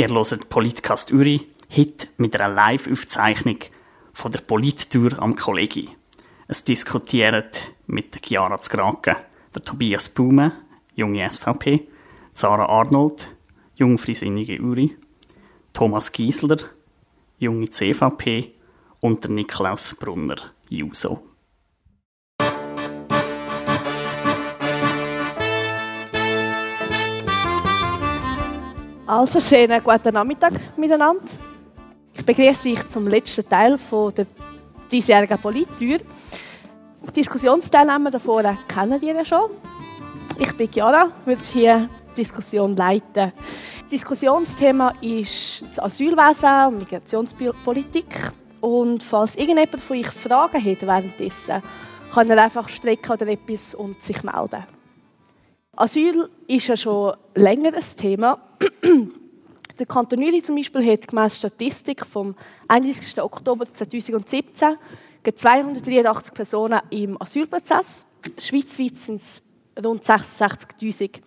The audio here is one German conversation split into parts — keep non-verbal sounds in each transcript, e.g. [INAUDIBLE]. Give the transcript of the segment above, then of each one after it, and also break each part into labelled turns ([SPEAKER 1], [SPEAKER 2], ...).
[SPEAKER 1] Ihr hört Politcast Uri, heute mit einer Live-Aufzeichnung von der Polittour am Kollegi. Es diskutiert mit Chiara Zgraken, der Tobias Blume, junge SVP, Sarah Arnold, jungfreisinnige Uri, Thomas Giesler, junge CVP und der Niklaus Brunner, Juso.
[SPEAKER 2] Also, schönen guten Nachmittag miteinander. Ich begrüße euch zum letzten Teil der diesjährigen Polittür. Die Diskussionsteilnehmer davor kennen wir ja schon. Ich bin Chiara, würde hier die Diskussion leiten. Das Diskussionsthema ist das Asylwesen und Migrationspolitik. Und falls irgendjemand von euch Fragen hat währenddessen, kann er einfach strecken oder etwas und sich melden. Asyl ist ja schon länger ein Thema. [CLEARS THROAT] Der Kanton Uri zum Beispiel hat gemäss Statistik vom 31. Oktober 2017 283 Personen im Asylprozess. Schweizweit sind es rund 66.000.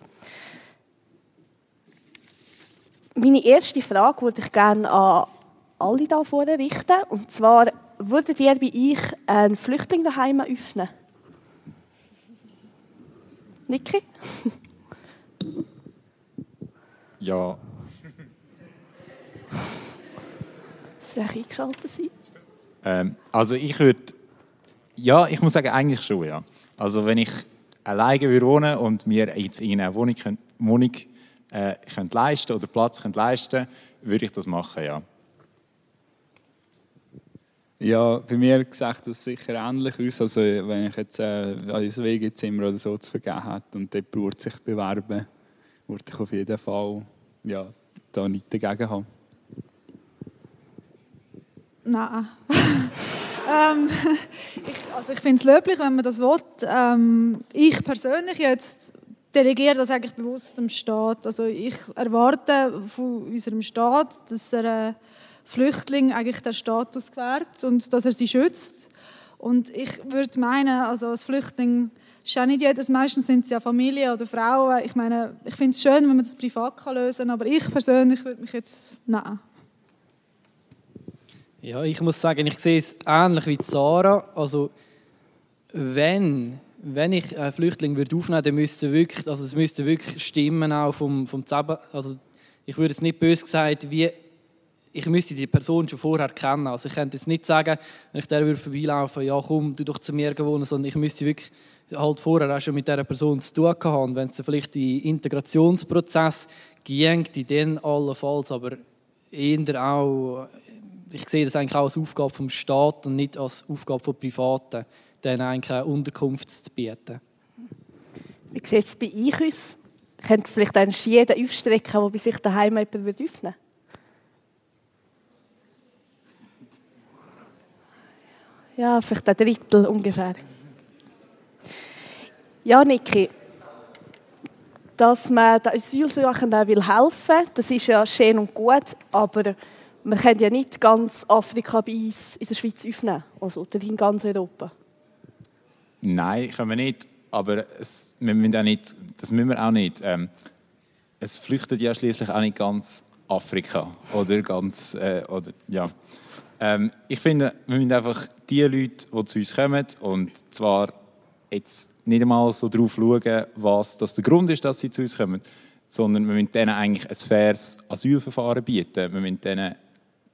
[SPEAKER 2] Meine erste Frage würde ich gerne an alle hier vorne richten. Und zwar, würdet ihr bei euch einen Flüchtling daheim öffnen? Niki?
[SPEAKER 3] Ja.
[SPEAKER 2] Soll ich eingeschaltet sein?
[SPEAKER 3] Ähm, also ich würde, ja, ich muss sagen, eigentlich schon, ja. Also wenn ich alleine würde wohnen und mir jetzt eine Wohnung, Wohnung äh, könnte leisten oder Platz könnte leisten, würde ich das machen, ja.
[SPEAKER 4] Ja, bei mir sieht das sicher ähnlich aus. Also, wenn ich jetzt äh, ein WG-Zimmer oder so zu vergeben hätte und dort braucht sich bewerben, würde ich auf jeden Fall ja, da nichts dagegen haben.
[SPEAKER 5] Nein. [LAUGHS] ähm, ich, also ich finde es löblich, wenn man das will. Ähm, ich persönlich jetzt delegiere das eigentlich bewusst dem Staat. Also ich erwarte von unserem Staat, dass er äh, Flüchtling eigentlich der Status gewährt und dass er sie schützt. Und ich würde meinen, also als Flüchtling ist ja nicht jedes, meistens sind es ja Familie oder Frauen. Ich meine, ich finde es schön, wenn man das privat kann lösen kann, aber ich persönlich würde mich jetzt, nein.
[SPEAKER 6] Ja, ich muss sagen, ich sehe es ähnlich wie Sarah. Also, wenn, wenn ich einen Flüchtling würde aufnehmen würde, dann müsste wirklich, also es müsste wirklich stimmen auch vom, vom Zusammen, also ich würde es nicht böse gesagt, wie ich müsste die Person schon vorher kennen. Also ich könnte jetzt nicht sagen, wenn ich der würde vorbeilaufen, ja komm, du doch zu mir wohnen, sondern ich müsste wirklich halt vorher auch schon mit dieser Person zu tun haben. Wenn es vielleicht in Integrationsprozess ging, dann allenfalls, aber eher auch, ich sehe das eigentlich auch als Aufgabe vom Staat und nicht als Aufgabe von Privaten, denen eigentlich eine Unterkunft zu bieten.
[SPEAKER 2] Wie sieht es bei euch aus? Könnt vielleicht jeden aufstrecken, der bei sich daheim jemand öffnen würde? Ja, vielleicht ein Drittel ungefähr. Ja, Niki, dass man den Asylsuchenden helfen will, das ist ja schön und gut, aber wir können ja nicht ganz Afrika bei uns in der Schweiz öffnen, also in ganz Europa.
[SPEAKER 3] Nein, können wir nicht, aber es, wir müssen auch nicht, das müssen wir auch nicht. Ähm, es flüchtet ja schließlich auch nicht ganz Afrika oder ganz, äh, oder, ja. Ähm, ich finde, wir müssen einfach die Leute, die zu uns kommen, und zwar jetzt nicht einmal so darauf schauen, was das der Grund ist, dass sie zu uns kommen, sondern wir müssen denen eigentlich ein faires Asylverfahren bieten. Wir müssen denen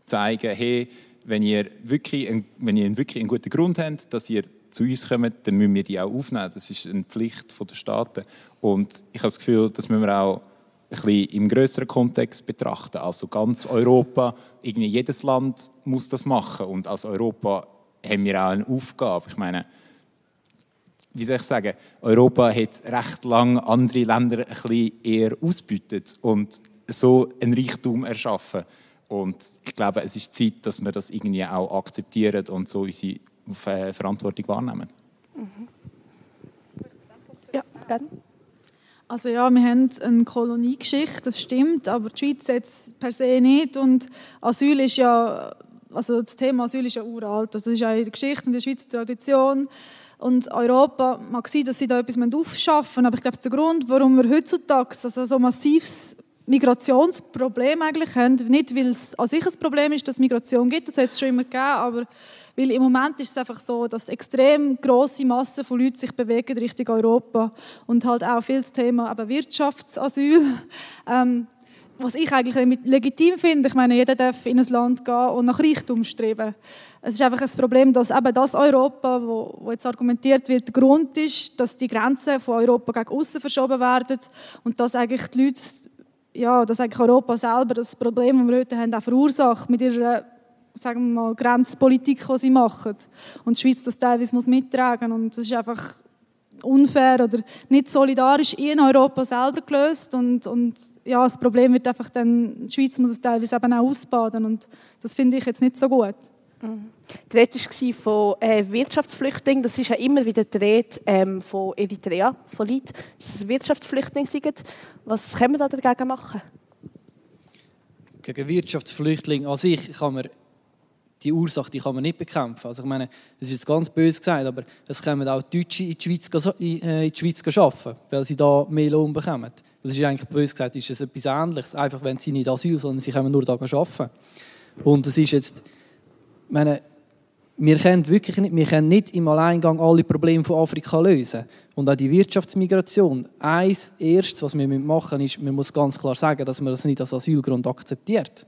[SPEAKER 3] zeigen, hey, wenn ihr wirklich, ein, wenn ihr wirklich einen guten Grund habt, dass ihr zu uns kommt, dann müssen wir die auch aufnehmen. Das ist eine Pflicht der Staaten. Und ich habe das Gefühl, das müssen wir auch bisschen im größeren Kontext betrachten. Also ganz Europa, irgendwie jedes Land muss das machen und als Europa haben wir auch eine Aufgabe. Ich meine, wie soll ich sagen, Europa hat recht lange andere Länder ein bisschen eher ausbeutet und so einen Reichtum erschaffen. Und ich glaube, es ist Zeit, dass wir das irgendwie auch akzeptieren und so unsere äh, Verantwortung wahrnehmen. Mhm.
[SPEAKER 2] Ja, gerne.
[SPEAKER 5] Also ja, wir haben eine Koloniegeschichte, das stimmt, aber die Schweiz jetzt per se nicht. Und Asyl ist ja, also das Thema Asyl ist ja uralt. Das ist ja in der Geschichte und in der Schweizer Tradition. Und Europa mag sein, dass sie da etwas aufschaffen aber ich glaube, der Grund, warum wir heutzutage also so massives Migrationsproblem eigentlich haben. Nicht, weil es an sich ein Problem ist, dass es Migration gibt, das hat es schon immer gegeben, aber weil im Moment ist es einfach so, dass extrem große Massen von Leuten sich bewegen Richtung Europa und halt auch viel das Thema eben Wirtschaftsasyl. [LAUGHS] Ähm, was ich eigentlich legitim finde, ich meine, jeder darf in ein Land gehen und nach Reichtum streben. Es ist einfach ein Problem, dass eben das Europa, wo, wo jetzt argumentiert wird, der Grund ist, dass die Grenzen von Europa gegen außen verschoben werden und dass eigentlich die Leute, ja, dass eigentlich Europa selber das Problem, das wir heute haben, auch verursacht mit ihrer sagen wir mal, Grenzpolitik, die sie machen. Und die Schweiz das teilweise muss mittragen und das ist einfach unfair oder nicht solidarisch in Europa selber gelöst und, und ja, das Problem wird einfach dann, die Schweiz muss es teilweise eben auch ausbaden und das finde ich jetzt nicht so gut.
[SPEAKER 2] Mhm. Die Rede war von äh, Wirtschaftsflüchtlingen. Das ist ja immer wieder die Rede ähm, von Eritrea, von Leuten, dass es Wirtschaftsflüchtlinge sind. Was können wir da dagegen machen?
[SPEAKER 6] Gegen Wirtschaftsflüchtlinge an sich kann man die Ursache die kann man nicht bekämpfen. Also ich meine, das ist jetzt ganz böse gesagt, aber es kommen auch Deutsche in die Schweiz, äh, in die Schweiz arbeiten, weil sie da mehr Lohn bekommen. Das ist eigentlich böse gesagt, ist es etwas Ähnliches. Einfach, wenn sie nicht Asyl, sondern sie kommen nur da arbeiten. Und es ist jetzt, meine, wir können wirklich nicht, wir können nicht im Alleingang alle Probleme von Afrika lösen. Und auch die Wirtschaftsmigration. Eins erstes, was wir machen müssen, ist, man muss ganz klar sagen, dass man das nicht als Asylgrund akzeptiert.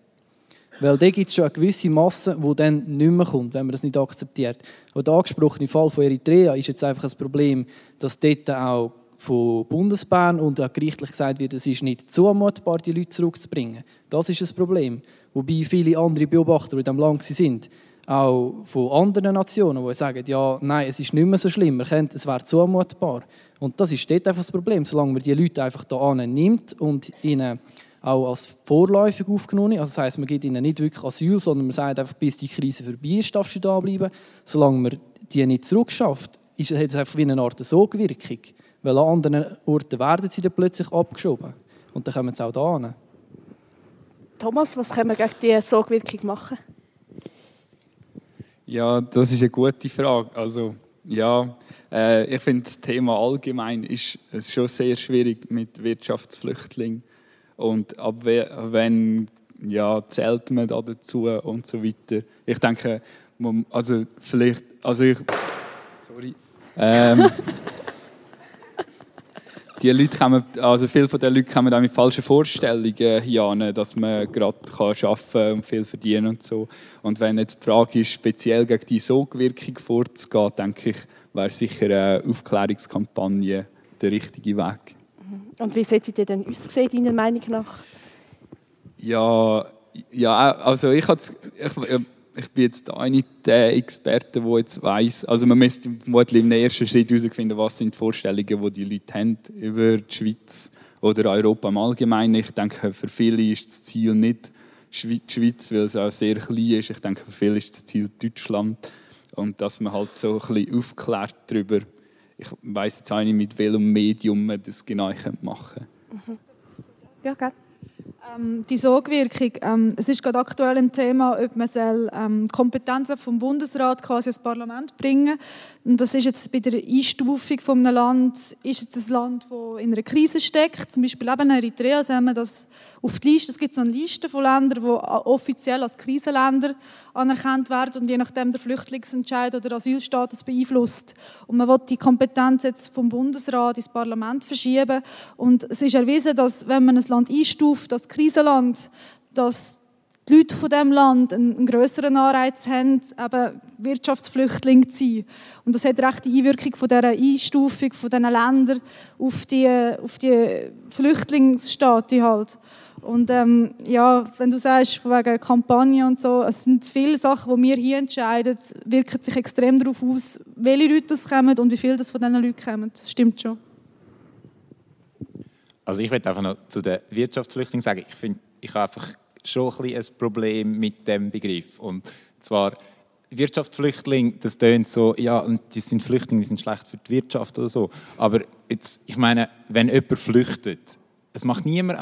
[SPEAKER 6] Weil da gibt es schon eine gewisse Masse, die dann nicht mehr kommt, wenn man das nicht akzeptiert. Und der angesprochene Fall von Eritrea ist jetzt einfach ein Problem, dass dort auch von Bundesbahn und auch gerichtlich gesagt wird, es ist nicht zumutbar, die Leute zurückzubringen. Das ist das Problem. Wobei viele andere Beobachter, die in diesem Land sind, auch von anderen Nationen, die sagen, ja, nein, es ist nicht mehr so schlimm, kennt, es wäre zumutbar. Und das ist dort einfach das Problem, solange man die Leute einfach da nimmt und ihnen auch als vorläufig aufgenommen. Also das heisst, man gibt ihnen nicht wirklich Asyl, sondern man sagt einfach, bis die Krise vorbei ist, darfst du da bleiben. Solange man die nicht zurückschafft, ist, hat es einfach wie eine Art Sogwirkung. Weil an anderen Orten werden sie dann plötzlich abgeschoben. Und dann kommen sie auch da hin.
[SPEAKER 2] Thomas, was können wir gegen diese Sogwirkung machen?
[SPEAKER 4] Ja, das ist eine gute Frage. Also, ja, äh, ich finde das Thema allgemein ist, ist schon sehr schwierig mit Wirtschaftsflüchtlingen. Und ab wenn ja, zählt man da dazu und so weiter. Ich denke, also vielleicht, also ich, sorry, ähm, [LAUGHS] die Leute kommen, also viele von den Leuten kommen auch mit falschen Vorstellungen hier dass man gerade arbeiten kann und viel verdienen und so. Und wenn jetzt die Frage ist, speziell gegen die Sogwirkung vorzugehen, denke ich, wäre sicher eine Aufklärungskampagne der richtige Weg.
[SPEAKER 2] Und wie sollte ihr denn aussehen, deiner Meinung nach?
[SPEAKER 4] Ja, ja also ich, ich, ich bin jetzt auch nicht der Experte, der jetzt weiss. Also man müsste vermutlich im ersten Schritt herausfinden, was sind die Vorstellungen, die die Leute haben über die Schweiz oder Europa im Allgemeinen. Ich denke, für viele ist das Ziel nicht die Schweiz, weil es auch sehr klein ist. Ich denke, für viele ist das Ziel Deutschland. Und dass man halt so ein bisschen aufklärt darüber, ich weiß jetzt auch nicht, mit welchem Medium man das genau machen könnte. Mhm.
[SPEAKER 2] Ja, gerne.
[SPEAKER 5] Ähm, die Sogwirkung, ähm, es ist gerade aktuell ein Thema, ob man soll, ähm, Kompetenzen vom Bundesrat quasi ins Parlament bringen. Und das ist jetzt bei der Einstufung von einem Land, ist jetzt ein Land, das in einer Krise steckt, zum Beispiel eben Eritrea, sehen wir das auf die Liste, es gibt so eine Liste von Ländern, die offiziell als Krisenländer anerkannt werden und je nachdem der Flüchtlingsentscheid oder Asylstatus beeinflusst. Und man will die Kompetenz jetzt vom Bundesrat ins Parlament verschieben. Und es ist erwiesen, dass wenn man ein Land einstuft als Krisenland, dass die Leute von diesem Land einen, größeren Anreiz haben, eben Wirtschaftsflüchtlinge zu sein. Und das hat recht die Einwirkung von dieser Einstufung von diesen Ländern auf die, auf die Flüchtlingsstaaten halt. Und ähm, ja, wenn du sagst, wegen Kampagne und so, es sind viele Sachen, die wir hier entscheiden, wirken sich extrem darauf aus, welche Leute das kommen und wie viele das von diesen Leuten kommen. Das stimmt schon.
[SPEAKER 3] Also ich möchte einfach noch zu den Wirtschaftsflüchtlingen sagen, ich finde, ich habe einfach schon ein, ein Problem mit dem Begriff. Und zwar, Wirtschaftsflüchtling, das tönt so, ja, die sind Flüchtlinge, die sind schlecht für die Wirtschaft oder so. Aber jetzt, ich meine, wenn jemand flüchtet, es macht niemand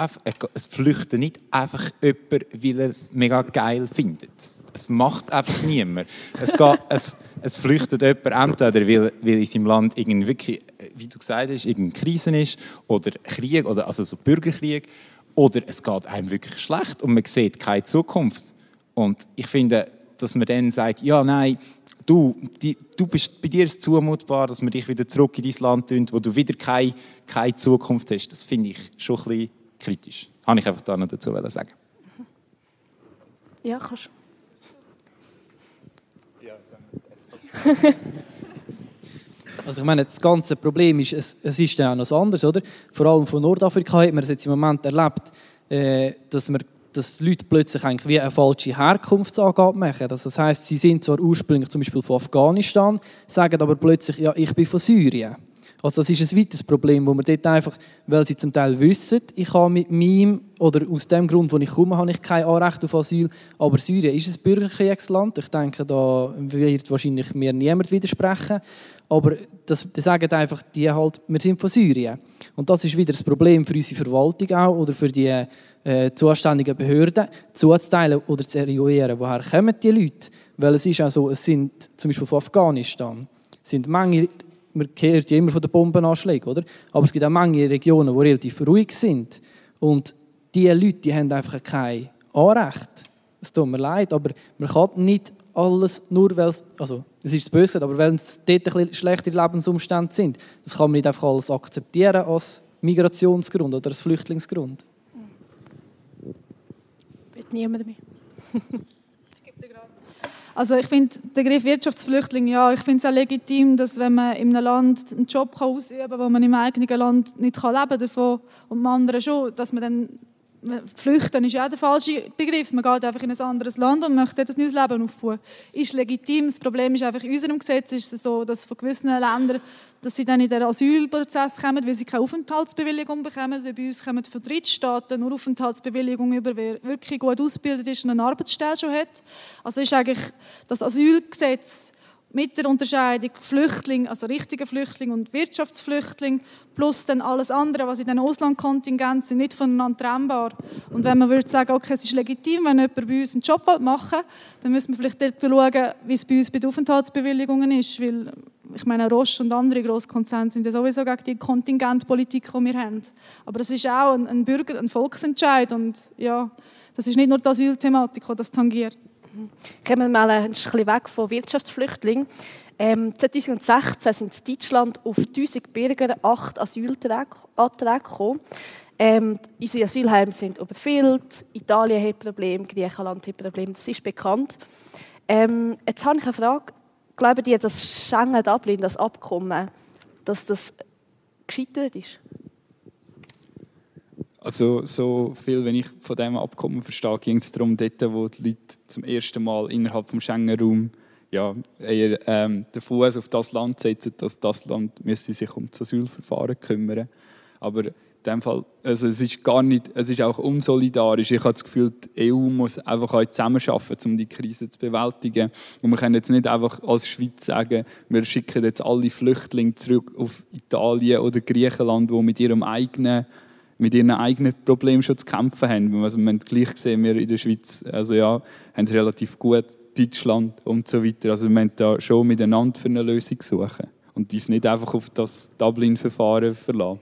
[SPEAKER 3] es flüchtet nicht einfach jemand, weil er es mega geil findet. Es macht einfach niemand. Es, geht, es, es flüchtet jemand entweder, weil, weil in seinem Land irgendwie wirklich, wie du gesagt hast, irgendeine Krise ist oder Krieg, oder also so Bürgerkrieg oder es geht einem wirklich schlecht und man sieht keine Zukunft. Und ich finde, dass man dann sagt, ja, nein, du, die, du bist, bei dir ist es zumutbar, dass wir dich wieder zurück in dein Land tun, wo du wieder keine, keine Zukunft hast. Das finde ich schon ein bisschen kritisch. Habe ich einfach da noch dazu sagen.
[SPEAKER 2] Ja, kannst [LAUGHS]
[SPEAKER 6] Also ich meine, das ganze Problem ist, es, es ist dann auch noch anders, oder? Vor allem von Nordafrika hat man es jetzt im Moment erlebt, äh, dass man dass Leute plötzlich eigentlich wie eine falsche Herkunftsangabe machen. Also das heißt, sie sind zwar ursprünglich zum Beispiel von Afghanistan, sagen aber plötzlich, ja, ich bin von Syrien. Also das ist ein weiteres Problem, wo man dort einfach, weil sie zum Teil wissen, ich habe mit meinem, oder aus dem Grund, wo ich komme, habe ich kein Anrecht auf Asyl, aber Syrien ist ein Bürgerkriegsland. Ich denke, da wird wahrscheinlich mir niemand widersprechen. Aber das, die sagen einfach, die halt, wir sind von Syrien. Und das ist wieder das Problem für unsere Verwaltung auch oder für die äh, zuständigen Behörden, zuzuteilen oder zu eruieren, woher kommen die Leute. Weil es ist auch so, es sind zum Beispiel von Afghanistan, sind Menge, man hört ja immer von den Bombenanschlägen, oder? aber es gibt auch manche Regionen, die relativ ruhig sind. Und diese Leute die haben einfach kein Anrecht. Es tut mir leid, aber man kann nicht alles nur, weil es, also es ist böse, aber wenn es dort ein bisschen schlechte Lebensumstände sind, das kann man nicht einfach alles akzeptieren als Migrationsgrund oder als Flüchtlingsgrund.
[SPEAKER 2] Wird niemand mehr. [LAUGHS]
[SPEAKER 5] Also ich finde der Begriff Wirtschaftsflüchtling, ja, ich finde es auch legitim, dass wenn man in einem Land einen Job kann ausüben kann, wo man im eigenen Land nicht kann leben davon und im anderen schon, dass man dann Flüchten ist ja der falsche Begriff. Man geht einfach in ein anderes Land und möchte dort ein neues Leben aufbauen. Ist legitim. Das Problem ist einfach, in unserem Gesetz ist es so, dass von gewissen Ländern, dass sie dann in den Asylprozess kommen, weil sie keine Aufenthaltsbewilligung bekommen. Weil bei uns kommen von Drittstaaten nur Aufenthaltsbewilligung über, wer wirklich gut ausgebildet ist und eine Arbeitsstelle schon hat. Also ist eigentlich das Asylgesetz mit der Unterscheidung Flüchtling, also richtiger Flüchtling und Wirtschaftsflüchtling, plus dann alles andere, was in den Auslandkontingenten sind, nicht voneinander trennbar. Und wenn man würde sagen, okay, es ist legitim, wenn jemand bei uns einen Job machen will, dann müssen wir vielleicht dort schauen, wie es bei uns bei den Aufenthaltsbewilligungen ist, weil ich meine, Roche und andere Grosskonzerne sind ja sowieso gegen die Kontingentpolitik, die wir haben. Aber es ist auch ein, ein Bürger, ein Volksentscheid und ja, das ist nicht nur die Asylthematik, die das tangiert.
[SPEAKER 2] Kommen wir mal ein bisschen weg von Wirtschaftsflüchtlingen. Ähm, 2016 sind in Deutschland auf 1000 Bürger acht Asylanträge gekommen. Ähm, unsere Asylheime sind überfüllt, Italien hat Probleme, Griechenland hat Probleme, das ist bekannt. Ähm, jetzt habe ich eine Frage. Glauben Sie, dass Schengen-Dublin, das Abkommen, dass das gescheitert ist?
[SPEAKER 4] Also so viel, wenn ich von diesem Abkommen verstehe, ging es darum, dort, wo die Leute zum ersten Mal innerhalb des Schengen-Raums ja, eher, ähm, den Fuß auf das Land setzen, dass das Land müsse sich um das Asylverfahren kümmern. Aber dem Fall, also es ist gar nicht, es ist auch unsolidarisch. Ich habe das Gefühl, die EU muss einfach auch zusammenarbeiten, um die Krise zu bewältigen. Und wir können jetzt nicht einfach als Schweiz sagen, wir schicken jetzt alle Flüchtlinge zurück auf Italien oder Griechenland, die mit ihrem eigenen mit ihren eigenen Problemen schon zu kämpfen haben. Also, haben gleich gesehen, wir in der Schweiz also ja, haben es relativ gut, Deutschland und so weiter. Also wir müssen da schon miteinander für eine Lösung suchen und dies nicht einfach auf das Dublin-Verfahren verlassen.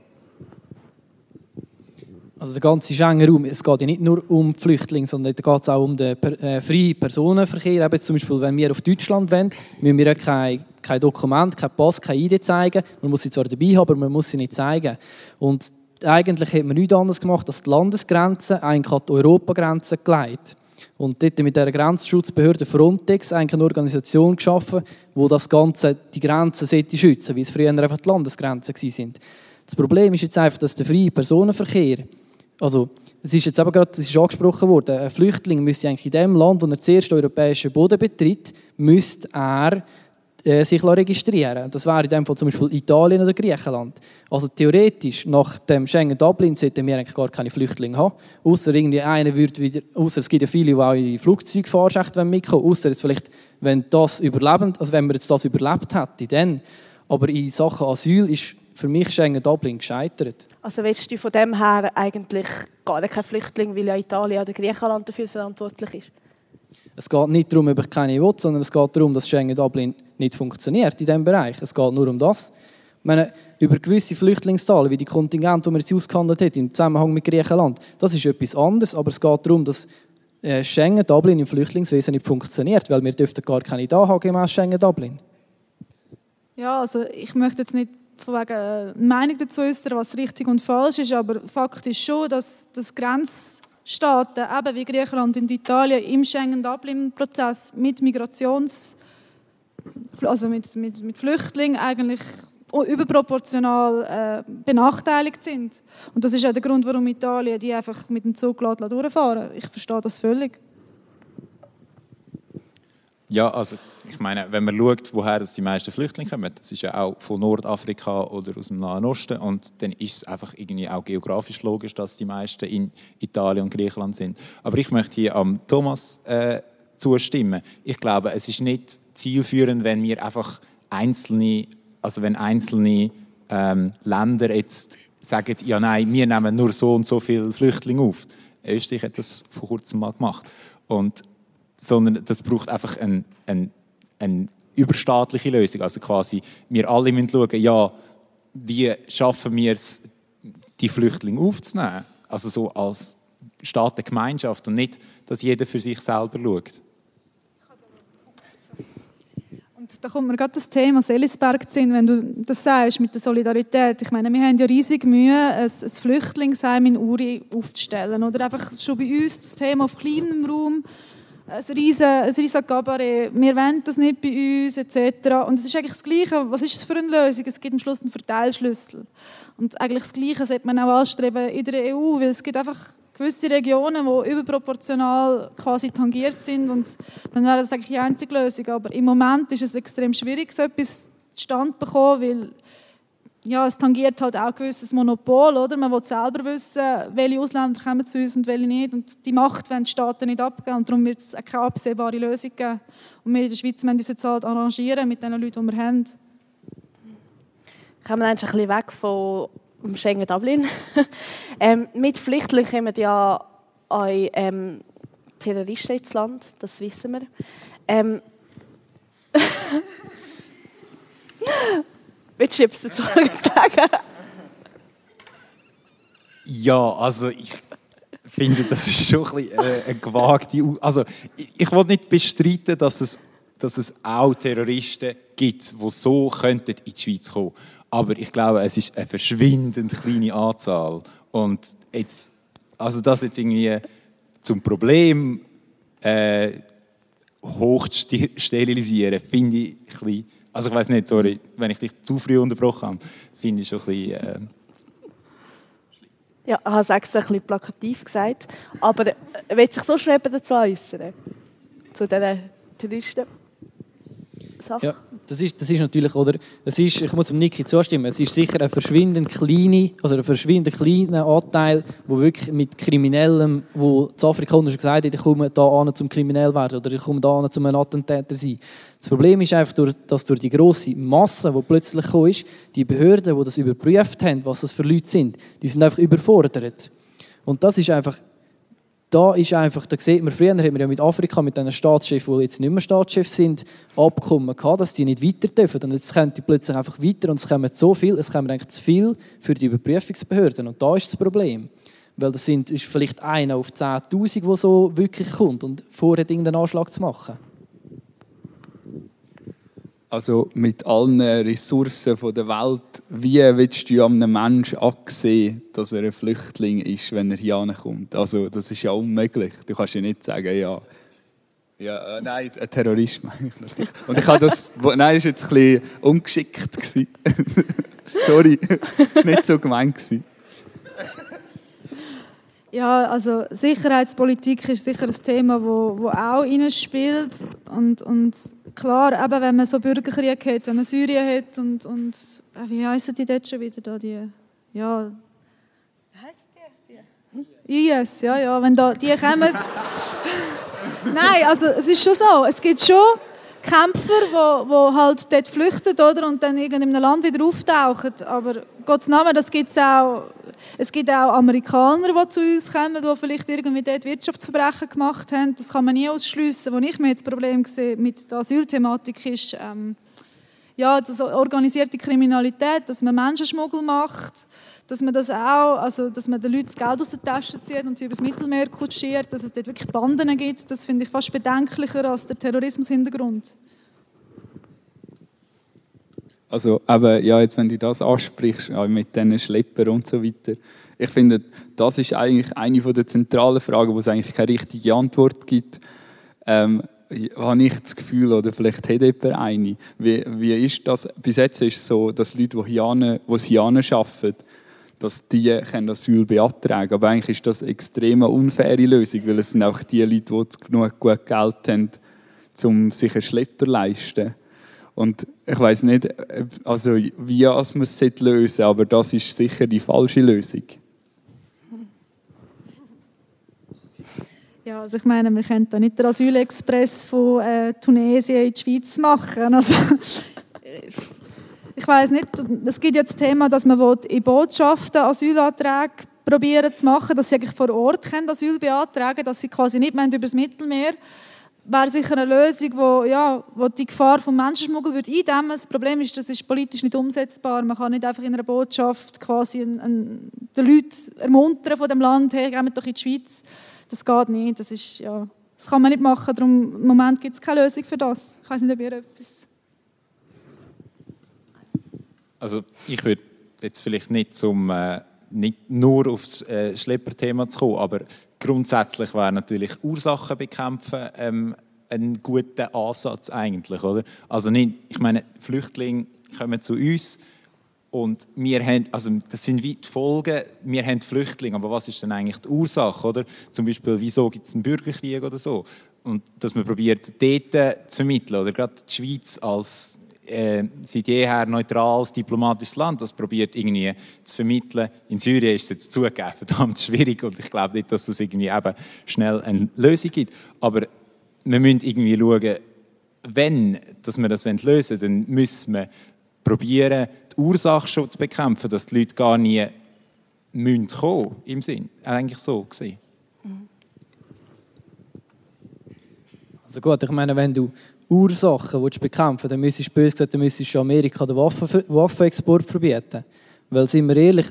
[SPEAKER 6] Also der ganze Schengen-Raum, es geht ja nicht nur um Flüchtlinge, sondern da geht es auch um den per, äh, freien Personenverkehr. Eben zum Beispiel, wenn wir auf Deutschland wollen, müssen wir ja kein, kein Dokument, kein Pass, keine ID zeigen. Man muss sie zwar dabei haben, aber man muss sie nicht zeigen. Und eigentlich hat man nichts anderes gemacht, als die Landesgrenzen eigentlich an die Europagrenze gelegt. Und dort mit der Grenzschutzbehörde Frontex eigentlich eine Organisation geschaffen, wo das Ganze, die Grenzen schützen sollte, wie es früher einfach die Landesgrenzen sind. Das Problem ist jetzt einfach, dass der freie Personenverkehr, also es ist jetzt eben gerade, ist angesprochen worden, ein Flüchtling müsste eigentlich in dem Land, wo er zuerst europäischen Boden betritt, müsste er äh, sich registrieren Das wäre in dem Fall zum Beispiel Italien oder Griechenland. Also theoretisch, nach dem Schengen-Dublin sollten wir eigentlich gar keine Flüchtlinge haben. Außer irgendwie einer würde wieder, außer es gibt ja viele, die auch in die Flugzeugfahrschacht mitkommen außer jetzt vielleicht, wenn das überlebend, also wenn man jetzt das überlebt hätte, dann. Aber in Sachen Asyl ist für mich Schengen-Dublin gescheitert.
[SPEAKER 2] Also willst du von dem her eigentlich gar kein Flüchtling, weil ja Italien oder Griechenland dafür verantwortlich ist?
[SPEAKER 6] Es geht nicht darum, ob ich keine will, sondern es geht darum, dass Schengen-Dublin nicht funktioniert in diesem Bereich. Es geht nur um das. meine, über gewisse Flüchtlingszahlen, wie die Kontingente, die man jetzt ausgehandelt hat im Zusammenhang mit Griechenland, das ist etwas anderes, aber es geht darum, dass äh, Schengen, Dublin im Flüchtlingswesen nicht funktioniert, weil wir dürften gar keine da haben gemäß Schengen, Dublin.
[SPEAKER 5] Ja, also ich möchte jetzt nicht von wegen Meinung dazu äußern, was richtig und falsch ist, aber Fakt ist schon, dass das Grenzstaaten, eben wie Griechenland und Italien, im Schengen-Dublin-Prozess mit Migrations- also mit, mit, mit Flüchtlingen eigentlich überproportional äh, benachteiligt sind. Und das ist auch der Grund, warum Italien die einfach mit dem Zug durchfahren Ich verstehe das völlig.
[SPEAKER 3] Ja, also ich meine, wenn man schaut, woher die meisten Flüchtlinge kommen, das ist ja auch von Nordafrika oder aus dem Nahen Osten und dann ist es einfach irgendwie auch geografisch logisch, dass die meisten in Italien und Griechenland sind. Aber ich möchte hier am Thomas äh, zustimmen. Ich glaube, es ist nicht zielführend, wenn wir einfach einzelne, also wenn einzelne ähm, Länder jetzt sagen, ja nein, wir nehmen nur so und so viele Flüchtlinge auf. Österreich hat das vor kurzem mal gemacht. Und, sondern das braucht einfach eine ein, ein überstaatliche Lösung. Also quasi, wir alle müssen schauen, ja, wie schaffen wir es, die Flüchtlinge aufzunehmen? Also so als Staat der Gemeinschaft und nicht, dass jeder für sich selber schaut.
[SPEAKER 5] da kommt mir gerade das Thema Selisberg zu wenn du das sagst mit der Solidarität. Ich meine, wir haben ja riesig Mühe, ein, ein Flüchtlingsheim in Uri aufzustellen. Oder einfach schon bei uns das Thema auf kleinem Raum, ein riesen, ein riesen Kabarett, wir wollen das nicht bei uns, etc. Und es ist eigentlich das Gleiche. Was ist das für eine Lösung? Es gibt am Schluss einen Verteilschlüssel. Und eigentlich das Gleiche sollte man auch anstreben in der EU, weil es gibt einfach gewisse Regionen, die überproportional quasi tangiert sind und dann wäre das eigentlich die einzige Lösung. Aber im Moment ist es extrem schwierig, so etwas zustande zu bekommen, weil ja, es tangiert halt auch ein gewisses Monopol, oder? Man will selber wissen, welche Ausländer kommen zu uns und welche nicht. Und die Macht wollen die Staaten nicht abgeben. Und darum wird es keine absehbare Lösung geben. Und wir in der Schweiz müssen uns jetzt halt arrangieren mit den Leuten, die wir haben.
[SPEAKER 2] Kommen wir ein bisschen weg von um Schengen-Dublin. [LAUGHS] ähm, mit Flüchtlingen kommen ja auch ähm, Terroristen ins Land, das wissen wir. Ähm, [LAUGHS] Du etwas dazu sagen?
[SPEAKER 3] Ja, also ich finde, das ist schon ein bisschen äh, eine gewagte... Also ich, ich will nicht bestreiten, dass es, dass es auch Terroristen gibt, die so in die Schweiz kommen. Aber ich glaube, es ist eine verschwindend kleine Anzahl. Und jetzt, also das jetzt irgendwie zum Problem äh, hoch zu sterilisieren, finde ich ein bisschen, also ich weiß nicht, sorry, wenn ich dich zu früh unterbrochen habe, finde ich schon ein bisschen... Äh,
[SPEAKER 2] ja, ich habe es extra ein bisschen plakativ gesagt. Aber äh, will sich so schnell dazu äußern? Zu diesen Touristen?
[SPEAKER 6] Sache? Ja, das ist, das ist natürlich, oder, es ist, ich muss dem Niki zustimmen, es ist sicher ein verschwindend kleiner, also ein verschwindend kleiner Anteil, wo wirklich mit Kriminellem, wo die Afrikaner schon gesagt haben, ich komme da an zum kriminell werden oder ich komme da an zum ein Attentäter sein. Das Problem ist einfach, dass durch die grosse Masse, die plötzlich gekommen ist, die Behörden, die das überprüft haben, was das für Leute sind, die sind einfach überfordert. Und das ist einfach da ist einfach, da sieht man, früher haben wir ja mit Afrika, mit diesen Staatschefs, die jetzt nicht mehr Staatschefs sind, Abkommen gehabt, dass die nicht weiter dürfen. Und jetzt kommen die plötzlich einfach weiter und es kommen so viel, es kommen eigentlich zu viel für die Überprüfungsbehörden. Und da ist das Problem. Weil das sind, ist vielleicht einer auf 10'000, der so wirklich kommt und vorhat, irgendeinen Anschlag zu machen.
[SPEAKER 4] Also mit allen Ressourcen der Welt, wie willst du einem Menschen ansehen, dass er ein Flüchtling ist, wenn er hier kommt? Also das ist ja unmöglich. Du kannst ja nicht sagen, ja, ja, äh, nein, ein Terrorist natürlich. Und ich habe das, nein, das war jetzt ein bisschen ungeschickt. [LAUGHS] Sorry, das war nicht so gemeint.
[SPEAKER 5] Ja, also Sicherheitspolitik ist sicher ein Thema, wo, wo auch reinspielt. Und, und klar, eben, wenn man so Bürgerkrieg hat, wenn man Syrien hat und, und äh, wie heißen die dort schon wieder da, die, ja, wie heißen die? die? IS, ja, ja, wenn da die kommen. [LAUGHS] Nein, also es ist schon so, es gibt schon Kämpfer, die, die halt dort flüchten oder, und dann in einem Land wieder auftauchen. Aber Gottes Namen, das gibt es auch es gibt auch Amerikaner, die zu uns kommen, die vielleicht irgendwie dort Wirtschaftsverbrechen gemacht haben. Das kann man nie ausschließen. Wo ich mir jetzt Problem sehe mit der Asylthematik ist, ähm, ja, das organisierte Kriminalität, dass man Menschenschmuggel macht, dass man das auch, also dass man den Leuten das Geld aus der Tasche zieht und sie übers Mittelmeer kutschiert, dass es dort wirklich Banden gibt, das finde ich fast bedenklicher als der Terrorismushintergrund.
[SPEAKER 4] Also, aber ja, jetzt, wenn du das ansprichst, ja, mit diesen Schleppern und so weiter, ich finde, das ist eigentlich eine der zentralen Fragen, wo es eigentlich keine richtige Antwort gibt. Ähm, habe ich das Gefühl, oder vielleicht hat jemand eine, wie, wie ist das, bis jetzt ist es so, dass Leute, die hier, die hier arbeiten, dass die Asyl beantragen können. Aber eigentlich ist das eine extrem unfaire Lösung, weil es sind auch die Leute, die genug gut Geld haben, um sich einen Schlepper zu leisten. Und ich weiß nicht, also wie man es lösen aber das ist sicher die falsche Lösung.
[SPEAKER 5] Ja, also ich meine, wir können da nicht den Asylexpress von äh, Tunesien in die Schweiz machen. Also, ich weiß nicht, es gibt jetzt das Thema, dass man in Botschaften Asylanträge probieren zu machen, dass sie eigentlich vor Ort können Asyl beantragen dass sie quasi nicht mehr über das Mittelmeer wäre sicher eine Lösung, wo, ja, wo die Gefahr von Menschenschmuggel würde eindämmen Das Problem ist, das ist politisch nicht umsetzbar. Man kann nicht einfach in einer Botschaft quasi einen, einen, die Leute ermuntern von dem Land, hey, gehen wir doch in die Schweiz. Das geht nicht. Das, ist, ja, das kann man nicht machen. Darum, Im Moment gibt es keine Lösung für das. Ich weiß nicht, ob ihr etwas...
[SPEAKER 3] Also ich würde jetzt vielleicht nicht zum... Äh, nicht nur aufs äh, Schlepperthema zu kommen, aber grundsätzlich wäre natürlich Ursachen bekämpfen ähm, ein guter Ansatz eigentlich, oder? Also nicht, ich meine, Flüchtlinge kommen zu uns, und wir haben, also das sind wie die Folgen, wir haben Flüchtlinge, aber was ist denn eigentlich die Ursache, oder? Zum Beispiel, wieso gibt es einen Bürgerkrieg oder so? Und dass man probiert, dort zu vermitteln, oder gerade die Schweiz als äh, seit jeher neutrales diplomatisches Land, das probiert irgendwie zu vermitteln. In Syrien ist es jetzt zugegeben [LAUGHS] verdammt schwierig und ich glaube nicht, dass es irgendwie eben schnell eine Lösung gibt. Aber wir müssen irgendwie schauen, wenn dass wir das lösen wollen, dann müssen wir probieren, die Ursache schon zu bekämpfen, dass die Leute gar nie müssen kommen im Sinn. Eigentlich so gesehen.
[SPEAKER 6] Also gut, ich meine, wenn du Ursachen willst bekämpfen dann müsstest du böse gesagt, dann müsstest du Amerika den Waffen, Waffenexport verbieten. Weil, sind wir ehrlich,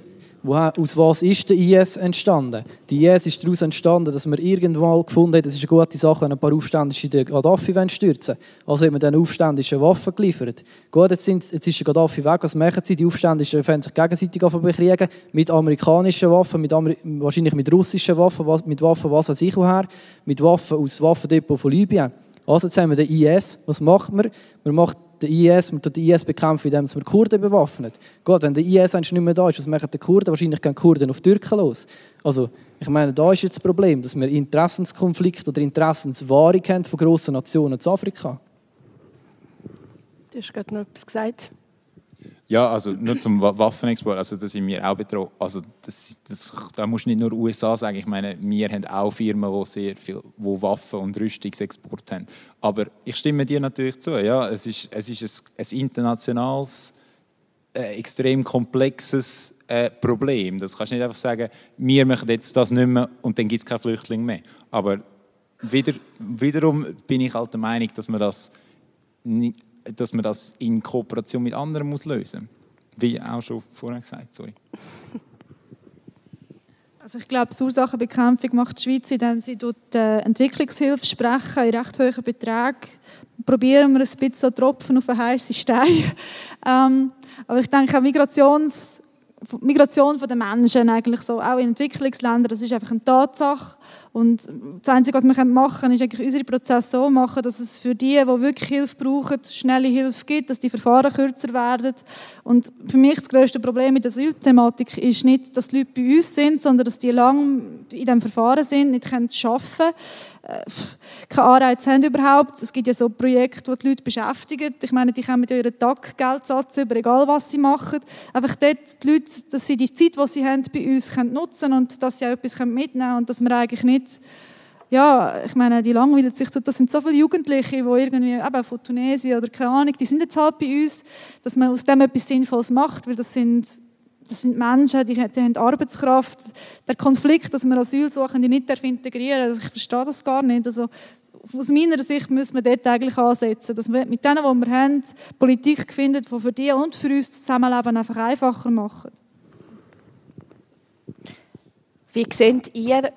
[SPEAKER 6] Woher, aus was ist der IS entstanden? Die IS ist daraus entstanden, dass man irgendwann gefunden hat, das ist eine gute Sache, wenn ein paar Aufständische den Gaddafi stürzen wollen. Also hat man den Aufständischen Waffen geliefert. Gut, jetzt, sind, jetzt ist der Gaddafi weg, was machen sie? Die Aufständischen fangen sich gegenseitig an bekriegen, mit amerikanischen Waffen, mit Ameri wahrscheinlich mit russischen Waffen, mit Waffen, was weiß ich woher, mit Waffen aus Waffendepot von Libyen. Also jetzt haben wir den IS. Was macht man? Man macht den IS, man den IS bekämpfen, indem man Kurden bewaffnet. Gut, wenn der IS nicht mehr da ist, was machen die Kurden? Wahrscheinlich gehen Kurden auf Türken los. Also, ich meine, da ist jetzt das Problem, dass wir Interessenskonflikt oder Interessenswahrung haben von grossen Nationen zu Afrika.
[SPEAKER 2] Du hast gerade noch etwas gesagt.
[SPEAKER 3] Ja, also nur zum Waffenexport, also da sind wir auch betroffen. Also das, das, da musst du nicht nur USA sagen, ich meine, wir haben auch Firmen, die sehr viel wo Waffen- und Rüstungsexport haben. Aber ich stimme dir natürlich zu, ja, es ist, es ist ein, ein internationales, äh, extrem komplexes äh, Problem. Das kannst du nicht einfach sagen, wir machen jetzt das nicht mehr und dann gibt es keine Flüchtlinge mehr. Aber wieder, wiederum bin ich halt der Meinung, dass man das nicht dass man das in Kooperation mit anderen muss lösen muss. Wie auch schon vorher gesagt, sorry. [LAUGHS]
[SPEAKER 5] Also ich glaube, die Ursachenbekämpfung macht die Schweiz, indem sie dort äh, Entwicklungshilfe sprechen in recht hohen Beträgen. Probieren wir ein bisschen Tropfen auf einen heißen Stein. [LAUGHS] ähm, aber ich denke, auch Migrations Migration der Menschen eigentlich so, auch in Entwicklungsländern, das ist einfach eine Tatsache. Und das Einzige, was wir machen können, ist eigentlich unsere Prozesse so machen, dass es für die, die wirklich Hilfe brauchen, schnelle Hilfe gibt, dass die Verfahren kürzer werden. Und für mich das größte Problem mit der Asylthematik ist nicht, dass die Leute bei uns sind, sondern dass die lange in diesem Verfahren sind, nicht arbeiten können äh, keinen Anreiz haben überhaupt. Es gibt ja so Projekte, die die Leute beschäftigen. Ich meine, die kommen ja ihren Taggeldsatz über, egal was sie machen. Einfach dort, die Leute, dass sie die Zeit, die sie haben, bei uns können nutzen und dass sie auch etwas mitnehmen können und dass wir eigentlich nicht ja, ich meine, die langweilen sich, das sind so viele Jugendliche, die irgendwie eben von Tunesien oder keine Ahnung, die sind jetzt halt bei uns, dass man aus dem etwas Sinnvolles macht, weil das sind das sind Menschen, die, die haben Arbeitskraft. Der Konflikt, dass wir Asylsuchende nicht integrieren also ich verstehe das gar nicht. Also, aus meiner Sicht müssen wir dort eigentlich ansetzen, dass wir mit denen, die wir haben, Politik finden, die für die und für uns das Zusammenleben einfach einfacher machen.
[SPEAKER 2] Wie seht ihr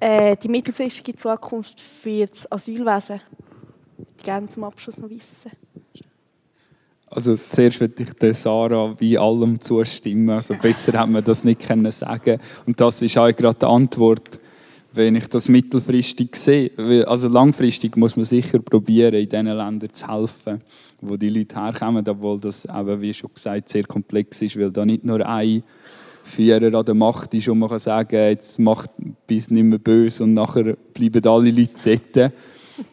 [SPEAKER 2] äh, die mittelfristige Zukunft für das Asylwesen? Ich gerne zum Abschluss noch wissen.
[SPEAKER 4] Also zuerst würde ich der Sarah wie allem zustimmen. Also besser hätte man das nicht können sagen Und das ist auch gerade die Antwort, wenn ich das mittelfristig sehe. Also langfristig muss man sicher probieren, in diesen Ländern zu helfen, wo die Leute herkommen, obwohl das eben, wie schon gesagt, sehr komplex ist, weil da nicht nur ein Führer an der Macht ist und man kann sagen, jetzt macht bis nicht mehr böse und nachher bleiben alle Leute dort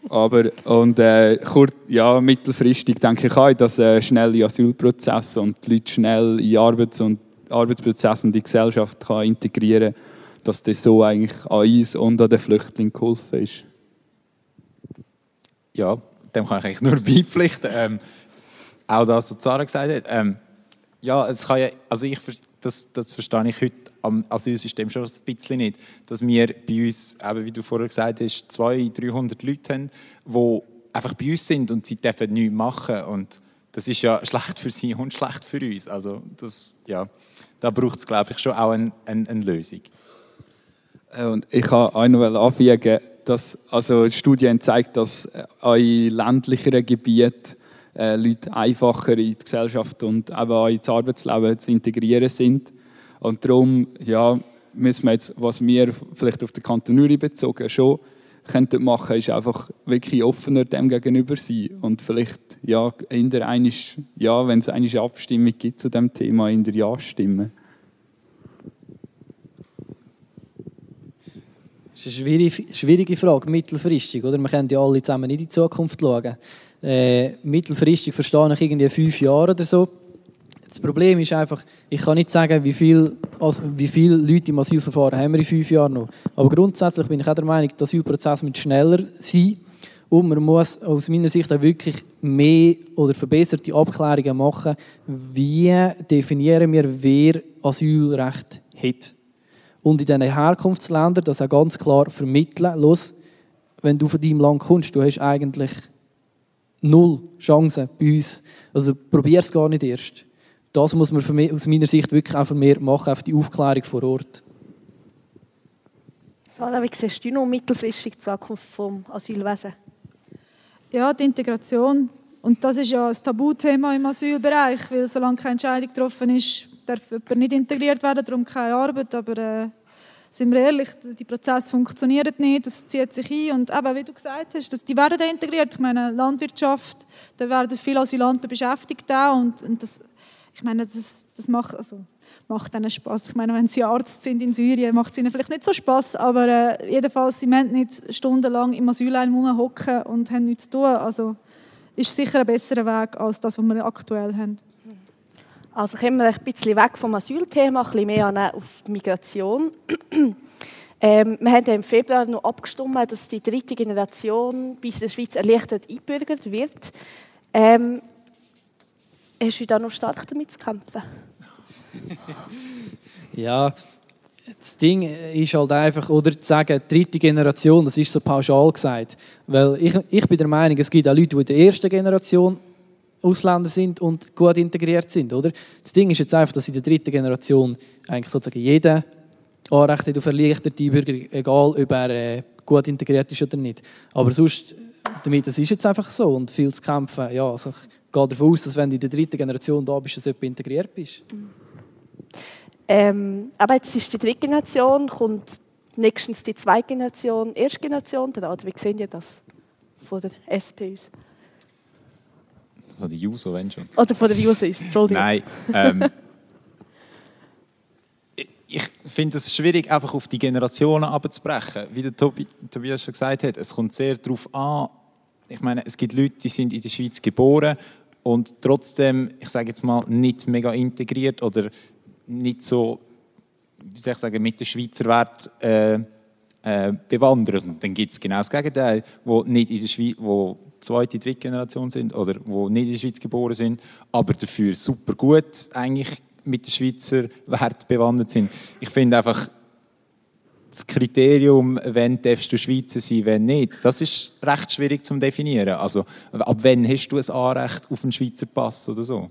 [SPEAKER 4] aber und, äh, kurz, ja, mittelfristig denke ich auch, dass äh, schnelle Asylprozesse und die Leute schnell in Arbeits- und Arbeitsprozesse und die Gesellschaft kann integrieren kann, dass das so eigentlich an uns und an den Flüchtlingen geholfen ist.
[SPEAKER 3] Ja, dem kann ich eigentlich nur [LAUGHS] beipflichten. Ähm, auch das, was Sarah gesagt hat. Ähm, ja, es kann ja, also ich, das, das verstehe ich heute am Asylsystem schon ein bisschen nicht, dass wir bei uns, eben wie du vorher gesagt hast, 200, 300 Leute haben, die einfach bei uns sind und sie dürfen nichts machen und das ist ja schlecht für sie und schlecht für uns. Also das, ja, da braucht es, glaube ich, schon auch eine, eine, eine Lösung.
[SPEAKER 4] Äh, und ich kann auch noch anfügen, dass also Studien zeigen, dass auch in ländlicheren Gebieten äh, Leute einfacher in die Gesellschaft und auch ins Arbeitsleben zu integrieren sind. Und darum ja, müssen wir jetzt, was wir vielleicht auf den Kanton Uri bezogen schon könnten machen, ist einfach wirklich offener dem gegenüber sein und vielleicht ja, in der einisch, ja wenn es eine Abstimmung gibt zu dem Thema, in der Ja stimmen.
[SPEAKER 6] Das ist eine schwierige Frage, mittelfristig. Oder? Wir können ja alle zusammen in die Zukunft schauen. Äh, mittelfristig verstehe ich irgendwie fünf Jahre oder so. Das Problem ist einfach, ich kann nicht sagen, wie viele also wie viel Leute im Asylverfahren haben wir in fünf Jahren noch. Aber grundsätzlich bin ich auch der Meinung, der Asylprozess muss schneller sein und man muss aus meiner Sicht auch wirklich mehr oder verbesserte Abklärungen machen, wie definieren wir, wer Asylrecht hat. Und in diesen Herkunftsländern das auch ganz klar vermitteln, los, wenn du von deinem Land kommst, du hast eigentlich null Chancen bei uns. Also probier es gar nicht erst das muss man mich, aus meiner Sicht wirklich einfach mehr machen, auf die Aufklärung vor Ort.
[SPEAKER 2] Sarah, wie siehst du noch mittelfristig die Zukunft des Asylwesen?
[SPEAKER 5] Ja, die Integration. Und das ist ja ein Tabuthema im Asylbereich, weil solange keine Entscheidung getroffen ist, darf jemand nicht integriert werden, darum keine Arbeit. Aber äh, sind wir ehrlich, die Prozesse funktionieren nicht, das zieht sich ein. Und eben, wie du gesagt hast, dass die werden integriert. Ich meine, Landwirtschaft, da werden viele Asylanten beschäftigt und, und das ich meine, das, das macht, also, macht ihnen Spaß. Ich meine, wenn sie Arzt sind in Syrien, macht es ihnen vielleicht nicht so Spaß, aber äh, jedenfalls, sie müssen nicht stundenlang im Asylheim hocken und haben nichts zu tun. Also ist sicher ein besserer Weg als das, was wir aktuell haben.
[SPEAKER 2] Also kommen wir ein bisschen weg vom Asylthema, ein bisschen mehr auf Migration. [CLEARS THROAT] ähm, wir haben ja im Februar noch abgestimmt, dass die dritte Generation bis in der Schweiz erleichtert eingebürgert wird. Ähm, Hast du da noch stark damit zu kämpfen? [LAUGHS]
[SPEAKER 6] ja, das Ding ist halt einfach, oder zu sagen, dritte Generation, das ist so pauschal gesagt. Weil ich, ich bin der Meinung, es gibt auch Leute, die in der ersten Generation Ausländer sind und gut integriert sind, oder? Das Ding ist jetzt einfach, dass in der dritten Generation eigentlich sozusagen jeder Anrecht hat auf erleichterte Bürger, egal ob er äh, gut integriert ist oder nicht. Aber sonst, damit, das ist jetzt einfach so und viel zu kämpfen, ja, also gehe davon aus, dass wenn du in der dritten Generation da bist, dass du integriert bist.
[SPEAKER 2] Ähm, aber jetzt ist die dritte Generation, kommt nächstens die zweite Generation, erste Generation. Wie sehen ihr das von der SP aus?
[SPEAKER 3] Von der JUSO, wenn schon.
[SPEAKER 2] Oder von der JUSO ist, Entschuldigung.
[SPEAKER 3] Nein, ähm, [LAUGHS] ich finde es schwierig, einfach auf die Generationen abzubrechen. Wie der Tobias schon gesagt hat, es kommt sehr darauf an, ich meine, es gibt Leute, die sind in der Schweiz geboren und trotzdem, ich sage jetzt mal, nicht mega integriert oder nicht so, wie soll ich sagen, mit dem Schweizer Wert äh, äh, bewandert. Und dann gibt es genau das Gegenteil, wo nicht in der Schweiz, wo zweite, dritte Generation sind oder wo nicht in der Schweiz geboren sind, aber dafür super gut eigentlich mit dem Schweizer Wert bewandert sind. Ich finde einfach, das Kriterium, wenn darfst du Schweizer sein, wenn nicht, das ist recht schwierig zu definieren. Also, ab wann hast du ein Anrecht auf einen Schweizer Pass oder so?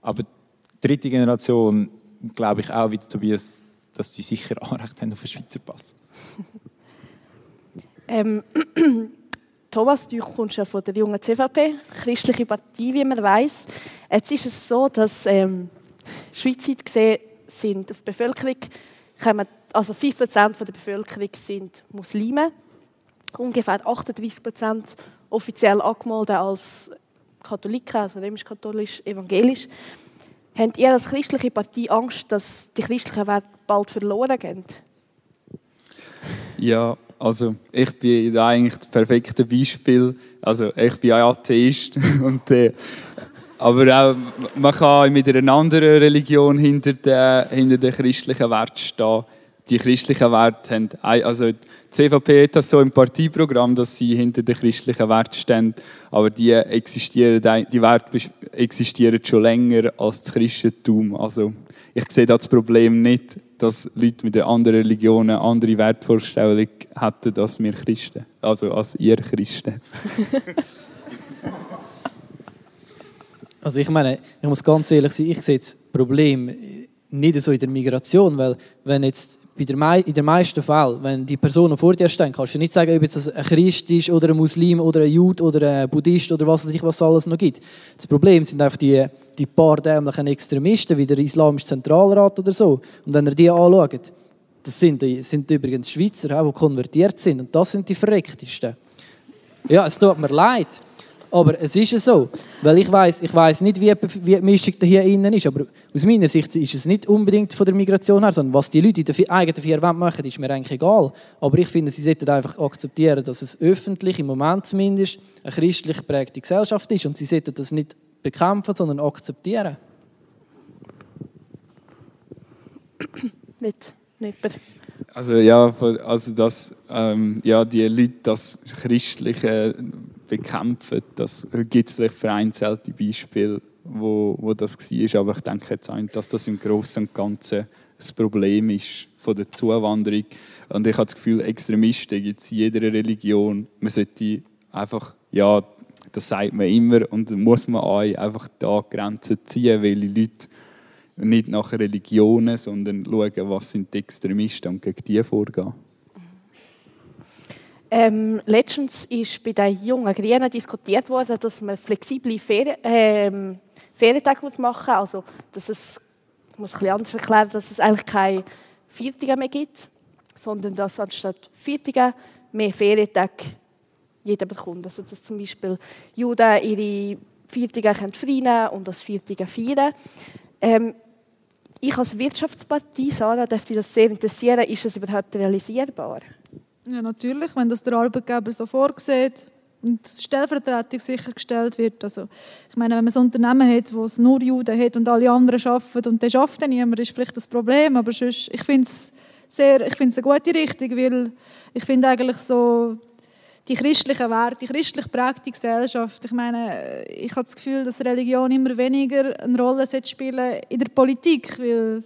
[SPEAKER 3] Aber die dritte Generation, glaube ich auch, wie Tobias, dass sie sicher Anrecht haben auf einen Schweizer Pass. [LAUGHS] [LAUGHS]
[SPEAKER 2] Ähm, [CLEARS THROAT] [CLEARS THROAT] Thomas, du kommst ja von der jungen CVP, christliche Partei, wie man weiß. Jetzt ist es so, dass ähm, schweizweit gesehen sind auf die Bevölkerung kommen, also 5% der Bevölkerung sind Muslime, ungefähr 38% offiziell angemeldet als Katholiken, also römisch-katholisch, evangelisch. Habt ihr als christliche Partei Angst, dass die christlichen Werte bald verloren gehen?
[SPEAKER 4] Ja, also ich bin da eigentlich das perfekte Beispiel. Also ich bin ein Atheist [LAUGHS] und äh, aber auch, man kann mit einer anderen Religion hinter den, hinter den christlichen Werten stehen. Die christlichen Werte haben, also die CVP hat das so im Parteiprogramm, dass sie hinter den christlichen Werten stehen, aber die existieren, die Werte existieren schon länger als das Christentum. Also ich sehe das Problem nicht, dass Leute mit anderen Religionen andere Wertvorstellungen hätten als wir Christen, also als ihr Christen. [LAUGHS]
[SPEAKER 6] Also ich meine, ich muss ganz ehrlich sein, ich sehe das Problem nicht so in der Migration, weil wenn jetzt in den meisten Fällen, wenn die Personen vor dir stehen, kannst du nicht sagen, ob es ein Christ ist oder ein Muslim oder ein Jude oder ein Buddhist oder was weiß ich, was es alles noch gibt. Das Problem sind einfach die, die paar dämlichen Extremisten, wie der Islamische Zentralrat oder so. Und wenn ihr die anschaut, das sind, das sind übrigens Schweizer, die konvertiert sind. Und das sind die Verrecktesten. Ja, es tut mir leid. Aber es ist so, weil ich weiß, ich weiß nicht, wie, wie die Mischung hier innen ist, aber aus meiner Sicht ist es nicht unbedingt von der Migration her, sondern was die Leute in den eigenen vier Wänden machen, ist mir eigentlich egal. Aber ich finde, sie sollten einfach akzeptieren, dass es öffentlich, im Moment zumindest, eine christlich geprägte Gesellschaft ist und sie sollten das nicht bekämpfen, sondern akzeptieren.
[SPEAKER 2] Nicht, nicht.
[SPEAKER 4] Also ja, also dass ähm, ja, die Leute das Christliche bekämpfen. Das gibt es vielleicht vereinzelte Beispiele, wo, wo das war. Aber ich denke jetzt auch, dass das im Großen und Ganzen das Problem ist von der Zuwanderung. Und ich habe das Gefühl, Extremisten gibt es in jeder Religion. Man sollte einfach, ja, das sagt man immer, und muss man auch einfach da Grenzen ziehen, weil die Leute nicht nach Religionen, sondern schauen, was sind die Extremisten und gegen die vorgehen.
[SPEAKER 2] Ähm, letztens ist bei den jungen Grünen diskutiert worden, dass man flexible Ferien, ähm, Ferientage machen muss. Also, dass es, ich muss ein bisschen anders erklären, dass es eigentlich keine Viertage mehr gibt, sondern dass anstatt Viertage mehr Ferientage jeder bekommt. Also, dass zum Beispiel Juden ihre Viertage frei nehmen und das Viertage feiern. Ähm, ich als Wirtschaftspartei, Sarah, dürfte das sehr interessieren. Ist das überhaupt realisierbar?
[SPEAKER 5] Ja, natürlich, wenn das der Arbeitgeber so vorsieht und die Stellvertretung sichergestellt wird. Also, ich meine, wenn man ein Unternehmen hat, wo es nur Juden hat und alle anderen arbeiten und der schafft dann niemand, ist vielleicht das Problem. Aber sonst, ich finde es sehr, ich finde es eine gute Richtung, weil ich finde eigentlich so die christlichen Werte, die christlich prägte Gesellschaft. Ich meine, ich habe das Gefühl, dass Religion immer weniger eine Rolle spielen in der Politik, weil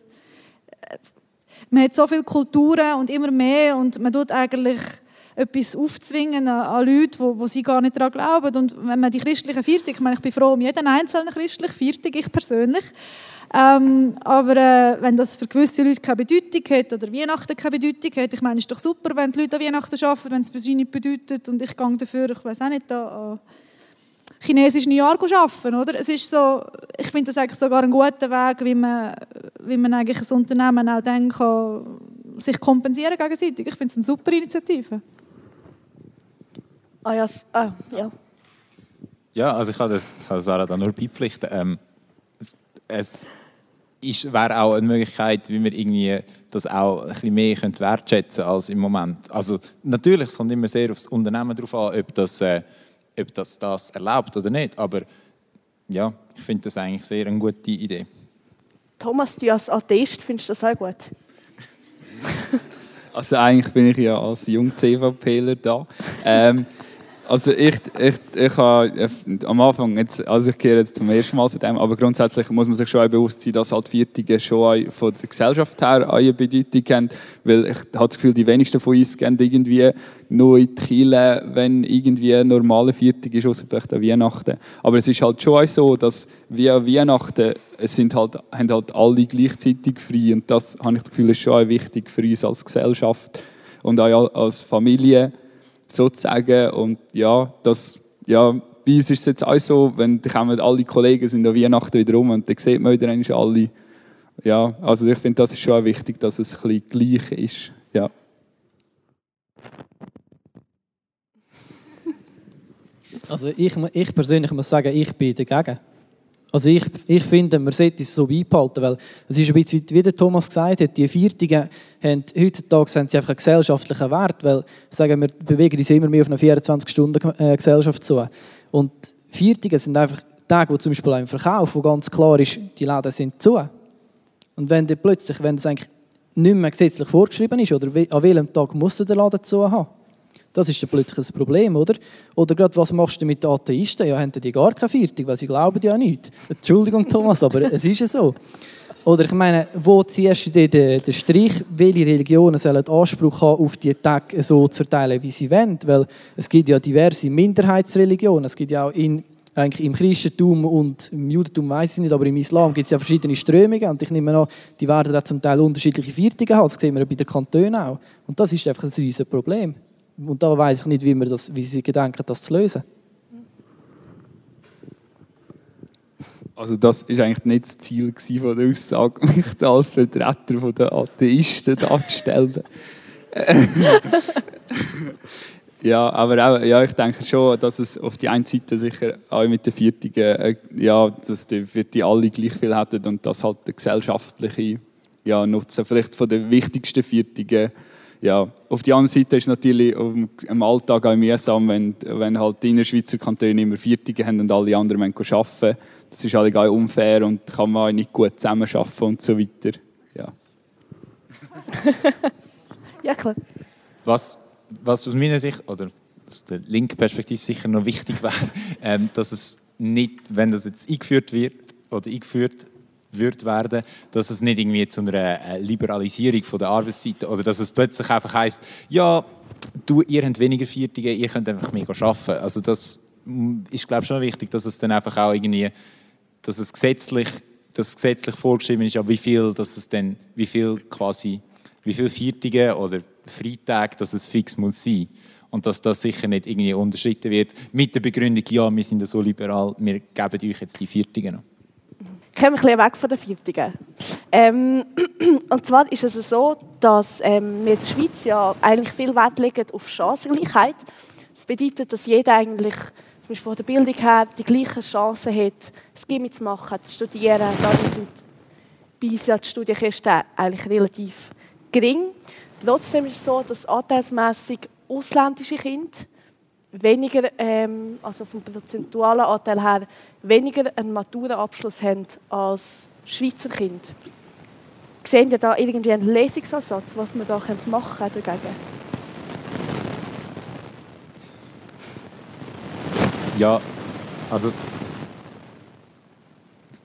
[SPEAKER 5] man hat so viele Kulturen und immer mehr und man tut eigentlich etwas aufzwingen an Leute, wo, wo sie gar nicht daran glauben. Und wenn man die christlichen Viertig, ich meine, ich bin froh um jeden einzelnen christlichen Viertig, ich persönlich. Ähm, aber äh, wenn das für gewisse Leute keine Bedeutung hat oder Weihnachten keine Bedeutung hat, ich meine, es ist doch super, wenn die Leute an Weihnachten arbeiten, wenn es für sie nicht bedeutet und ich gehe dafür, ich weiß auch nicht, da, chinesischen Jahr arbeiten. Oder? Es ist so, ich finde das eigentlich sogar ein guter Weg, wie man, wie man eigentlich ein Unternehmen auch dann kann, sich kompensieren gegenseitig. Ich finde es eine super Initiative.
[SPEAKER 2] Ah ja, ah, ja.
[SPEAKER 3] Ja, also ich kann das kann Sarah da nur beipflichten. Ähm, es, es wäre auch eine Möglichkeit, wie wir irgendwie das auch ein bisschen mehr wertschätzen als im Moment. Also natürlich, es kommt immer sehr aufs Unternehmen darauf an, ob das äh, ob das das erlaubt oder nicht. Aber ja, ich finde das eigentlich sehr eine gute Idee.
[SPEAKER 2] Thomas, du als Atheist findest das auch gut? [LAUGHS]
[SPEAKER 4] also eigentlich bin ich ja als Jung-CVPler da. Ähm, Also ich, ich, ich habe am Anfang, jetzt, also ich gehe jetzt zum ersten Mal von dem, aber grundsätzlich muss man sich schon bewusst sein, dass halt Viertige schon von der Gesellschaft her eine Bedeutung haben, weil ich habe das Gefühl, die wenigsten von uns gehen irgendwie nur in die Kirche, wenn irgendwie ein normaler Viertig ist, außer vielleicht an Weihnachten. Aber es ist halt schon so, dass wie an Weihnachten es sind halt, haben halt alle gleichzeitig frei und das habe ich das Gefühl, ist schon wichtig für uns als Gesellschaft und auch als Familie sozusagen. Und ja, das, ja, bei uns ist es jetzt auch so, wenn kommen alle Kollegen sind an Weihnachten wieder rum und dann sieht man wieder eigentlich alle. Ja, also ich finde, das ist schon wichtig, dass es ein bisschen gleich ist. Ja.
[SPEAKER 6] Also ich, ich persönlich muss sagen, ich bin dagegen. Also ich, ich finde, man sollte es so beibehalten, weil es ist ein bisschen, wie der Thomas gesagt hat, die Viertigen haben, heutzutage haben sie einfach einen gesellschaftlichen Wert, weil sagen wir bewegen uns immer mehr auf eine 24-Stunden-Gesellschaft zu. Und Viertige sind einfach Tage, wo zum Beispiel auch im Verkauf, wo ganz klar ist, die Läden sind zu. Und wenn dann plötzlich, wenn das eigentlich nicht mehr gesetzlich vorgeschrieben ist, oder an welchem Tag muss der Laden zu haben, das ist dann plötzlich ein Problem, oder? Oder gerade, was machst du mit den Atheisten? Ja, haben die gar keine Viertung, weil sie glauben ja nicht. [LAUGHS] Entschuldigung, Thomas, aber es ist ja so. Oder ich meine, wo ziehst du den, den Strich, welche Religionen sollen Anspruch haben, auf die Tage so zu verteilen, wie sie wollen? Weil es gibt ja diverse Minderheitsreligionen. Es gibt ja auch in, eigentlich im Christentum und im Judentum weiß ich nicht, aber im Islam gibt es ja verschiedene Strömungen. Und ich nehme an, die werden auch zum Teil unterschiedliche Viertungen haben. Das sehen wir ja bei den Kantonen auch. Und das ist einfach ein riesiges Problem. Und da weiß ich nicht, wie, wir das, wie sie gedenken, das zu lösen.
[SPEAKER 4] Also das ist eigentlich nicht das Ziel von der Aussage, [LAUGHS] mich da als Vertreter der Atheisten darzustellen. [LAUGHS] ja, aber auch, ja, ich denke schon, dass es auf die einen Seite sicher auch mit den Viertigen, äh, ja, dass die, die alle gleich viel hätten und das halt der gesellschaftliche ja, Nutzen vielleicht von den wichtigsten Viertigen ja, auf der anderen Seite ist es natürlich im Alltag auch mühsam, wenn, wenn halt die Schweizer Kantone immer Viertige haben und alle anderen müssen arbeiten. Das ist halt auch unfair und kann man auch nicht gut zusammenarbeiten und so weiter. Ja, [LAUGHS]
[SPEAKER 2] ja klar.
[SPEAKER 3] Was, was aus meiner Sicht, oder aus der linken Perspektive sicher noch wichtig wäre, [LAUGHS] ähm, dass es nicht, wenn das jetzt eingeführt wird oder eingeführt wird werden, dass es nicht irgendwie zu einer äh, Liberalisierung von der Arbeitszeit oder dass es plötzlich einfach heißt, ja, du, ihr habt weniger Viertige, ihr könnt einfach mehr arbeiten. Also das mm, ist glaube ich schon wichtig, dass es dann einfach auch irgendwie, dass es gesetzlich, dass es gesetzlich vorgeschrieben ist, ja, wie viel, dass es dann, wie viel quasi, wie viel Viertige oder Freitage, dass es fix muss sein und dass das sicher nicht irgendwie unterschritten wird mit der Begründung, ja, wir sind so liberal, wir geben euch jetzt die Viertigen noch
[SPEAKER 2] kommen wir ein weg von den Viertigen. Ähm, [CLEARS THROAT] und zwar ist es so, dass ähm, wir in der Schweiz ja eigentlich viel Wert legen auf Chancengleichheit. Das bedeutet, dass jeder eigentlich zum Beispiel von der Bildung her die gleichen Chancen hat, das Gimmi zu machen, zu studieren. Dadurch sind ja die Studienkosten eigentlich relativ gering. Trotzdem ist es so, dass anteilsmässig ausländische Kinder weniger, ähm, also vom prozentualen Anteil her, weniger einen Maturaabschluss haben als Schweizer Kinder. Sehen ihr da irgendwie einen Lesungsansatz, was man da machen können dagegen?
[SPEAKER 3] Ja, also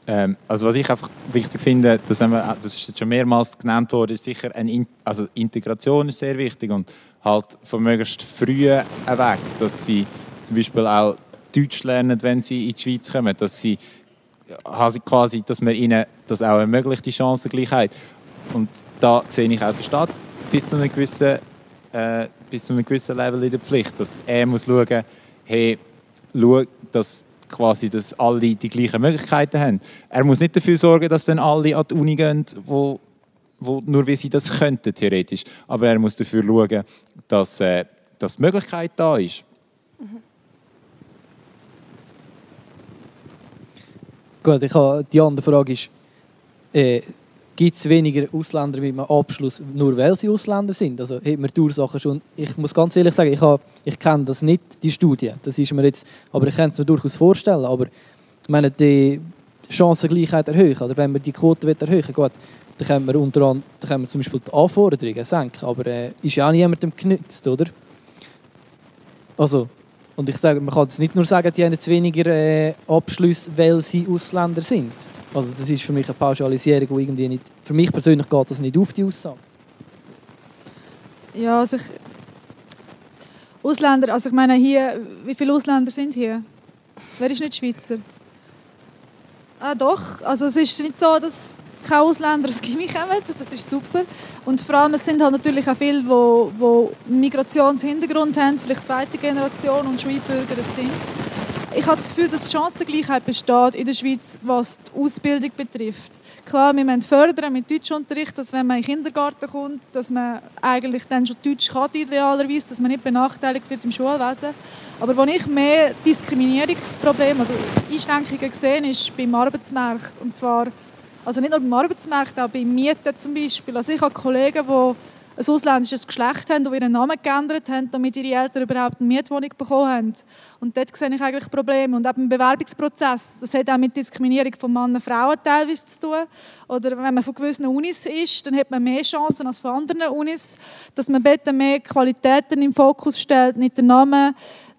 [SPEAKER 3] ähm, also was ich einfach wichtig finde, das, wir, das ist jetzt schon mehrmals genannt worden, ist sicher eine also Integration ist sehr wichtig und halt von möglichst frühen Weg, dass sie zum Beispiel auch Deutsch lernen, wenn sie in die Schweiz kommen, dass sie quasi, dass man ihnen das auch ermöglicht, die Chancengleichheit. Und da sehe ich auch den Staat bis zu einem gewissen, äh, bis zu einem gewissen Level in der Pflicht, dass er muss schauen, hey, schau, dass quasi, dass alle die gleichen Möglichkeiten haben. Er muss nicht dafür sorgen, dass dann alle an die Uni gehen, wo wo, nur wie sie das könnten, theoretisch. Aber er muss dafür schauen, dass, äh, dass die Möglichkeit da ist. Mhm.
[SPEAKER 6] Gut, ich habe, die andere Frage ist, äh, gibt es weniger Ausländer mit einem Abschluss, nur weil sie Ausländer sind? Also hat man die Ursache schon, ich muss ganz ehrlich sagen, ich, ich kenne das nicht, die Studie, das ist mir jetzt, aber ich kann es mir durchaus vorstellen, aber ich meine, die Chancengleichheit erhöhen, oder wenn man die Quote erhöhen will, gut, dann können wir, unter anderem, zum Beispiel die Anforderungen senken, aber äh, ist ja auch niemandem genützt, oder? Also, Und ich sage, man kann jetzt nicht nur sagen, die haben jetzt weniger äh, Abschlüsse, weil sie Ausländer sind. Also das ist für mich eine Pauschalisierung, die irgendwie nicht... Für mich persönlich geht das nicht auf, die Aussage.
[SPEAKER 5] Ja, also ich, Ausländer, also ich meine hier, wie viele Ausländer sind hier? Wer ist nicht Schweizer? Ah doch, also es ist nicht so, dass keine Ausländer ins Gimmi kommen, das ist super. Und vor allem, es sind halt natürlich auch viele, die, die Migrationshintergrund haben, vielleicht zweite Generation und Schweibbürger sind. Ich habe das Gefühl, dass die Chancengleichheit besteht in der Schweiz, was die Ausbildung betrifft. Klar, wir müssen fördern mit Deutschunterricht, dass wenn man in den Kindergarten kommt, dass man eigentlich dann schon Deutsch kann, idealerweise, dass man nicht benachteiligt wird im Schulwesen. Aber wo ich mehr Diskriminierungsprobleme oder Einschränkungen sehe, ist beim Arbeitsmarkt. Und zwar also nicht nur beim Arbeitsmarkt, auch beim Mieten zum Beispiel. Also ich habe Kollegen, die ein ausländisches Geschlecht haben, die ihren Namen geändert haben, damit ihre Eltern überhaupt eine Mietwohnung bekommen haben. Und dort sehe ich eigentlich Probleme. Und auch im Bewerbungsprozess, das hat auch mit Diskriminierung von Männern und Frauen teilweise zu tun. Oder wenn man von gewissen Unis ist, dann hat man mehr Chancen als von anderen Unis, dass man bitte mehr Qualitäten im Fokus stellt, nicht den Namen,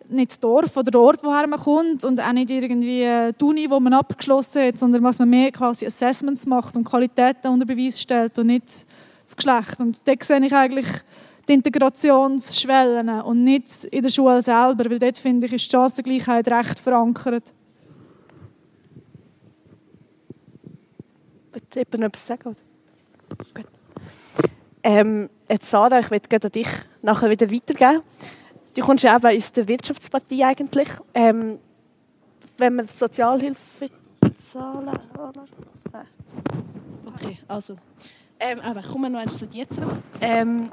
[SPEAKER 5] nicht das Dorf oder der Ort, woher man kommt und auch nicht irgendwie die Uni, wo man abgeschlossen hat, sondern was man mehr quasi Assessments macht und Qualitäten unter Beweis stellt und nicht das Geschlecht. Und dort sehe ich eigentlich die Integrationsschwellen und nicht in der Schule selber, weil dort finde ich, ist die Chancengleichheit recht verankert.
[SPEAKER 2] Wollte jemand etwas sagen? Gut. Ähm, jetzt Sarah, ich möchte dich nachher wieder weitergeben. Du kommst ja eben aus der Wirtschaftspartie eigentlich. Ähm, wenn man Sozialhilfe zahlen...
[SPEAKER 7] Okay, also... Ähm, aber kommen wir noch eins zu dir zurück. Ähm,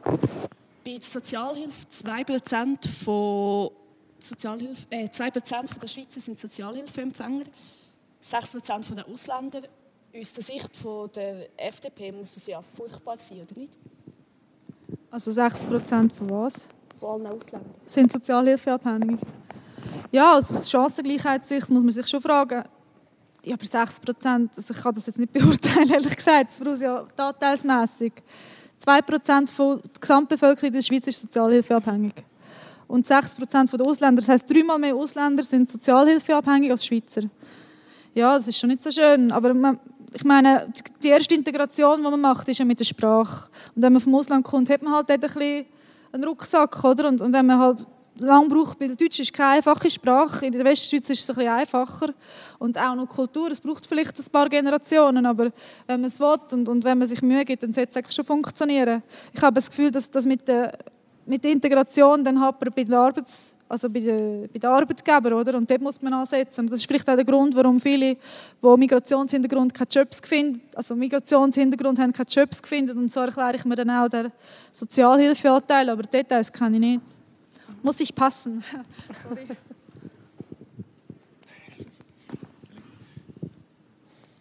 [SPEAKER 7] bei der Sozialhilfe 2% von Sozialhilfe, äh, 2% von der Schweizer sind Sozialhilfeempfänger, 6% der Ausländer. Aus der Sicht von der FDP muss es ja furchtbar sein, oder nicht?
[SPEAKER 5] Also 6% von was?
[SPEAKER 7] Von allen Ausländern.
[SPEAKER 5] Sind Sozialhilfeabhängig? Ja, also aus Chancengleichheitssicht muss man sich schon fragen, ja, aber 6 Prozent, also ich kann das jetzt nicht beurteilen, [LAUGHS] ehrlich gesagt, das braucht ja anteilsmässig. 2 Prozent der Gesamtbevölkerung der Schweiz ist sozialhilfeabhängig. Und 6 Prozent der Ausländer, das heisst, dreimal mehr Ausländer sind sozialhilfeabhängig als Schweizer. Ja, das ist schon nicht so schön, aber man, ich meine, die erste Integration, die man macht, ist ja mit der Sprache. Und wenn man vom Ausland kommt, hat man halt dort ein bisschen einen Rucksack, oder? Und, und wenn man halt lang braucht, weil Deutsch ist keine einfache Sprache. In der Westschweiz ist es ein bisschen einfacher. Und auch noch Kultur, es braucht vielleicht ein paar Generationen, aber wenn man es will und, und wenn man sich Mühe gibt, dann sollte es eigentlich schon funktionieren. Ich habe das Gefühl, dass das mit der, mit der Integration dann man bei der Arbeits also bei den, bei den Arbeitgebern, oder? Und dort muss man ansetzen. Das ist vielleicht auch der Grund, warum viele, die Migrationshintergrund keine Jobs finden, also Migrationshintergrund haben, keine Jobs finden. Und so erkläre ich mir dann auch den Sozialhilfeanteil, aber Details kann ich nicht muss ich passen. [LAUGHS] Sorry.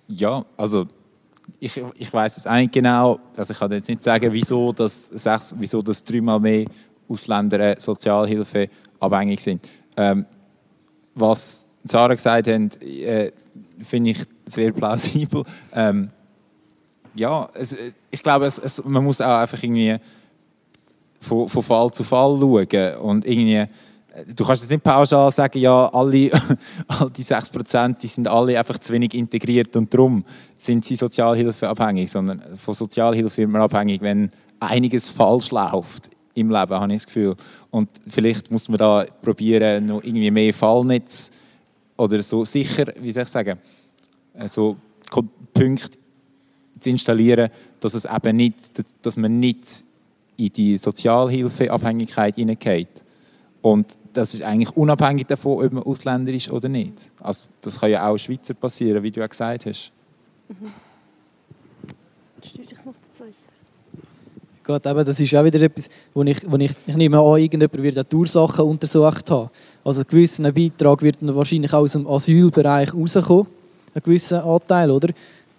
[SPEAKER 3] Ja, also ich, ich weiß es eigentlich genau. Also ich kann jetzt nicht sagen, wieso das, wieso das dreimal mehr Ausländer Sozialhilfe abhängig sind. Ähm, was Sarah gesagt hat, äh, finde ich sehr plausibel. Ähm, ja, es, ich glaube, es, es, man muss auch einfach irgendwie von, von Fall zu Fall schauen. Und irgendwie, du kannst jetzt nicht pauschal sagen, ja, alle, [LAUGHS] all die 6% die sind alle einfach zu wenig integriert und darum sind sie sozialhilfeabhängig, sondern von Sozialhilfe wird man abhängig, wenn einiges falsch läuft im Leben, habe ich das Gefühl. Und vielleicht muss man da probieren, noch irgendwie mehr Fallnetz oder so sicher, wie soll ich sagen, äh, so Punkte zu installieren, dass es eben nicht, dass man nicht in die Sozialhilfeabhängigkeit hineingeht. Und das ist eigentlich unabhängig davon, ob man Ausländer ist oder nicht. Also das kann ja auch Schweizer passieren, wie du ja gesagt hast. Mhm.
[SPEAKER 6] Gut, aber das ist auch wieder etwas, wo ich, wo ich, ich nehme an, irgendjemand wird die Ursachen untersucht haben. Also ein gewisser Beitrag wird wahrscheinlich auch aus dem Asylbereich rauskommen, ein gewisser Anteil, oder?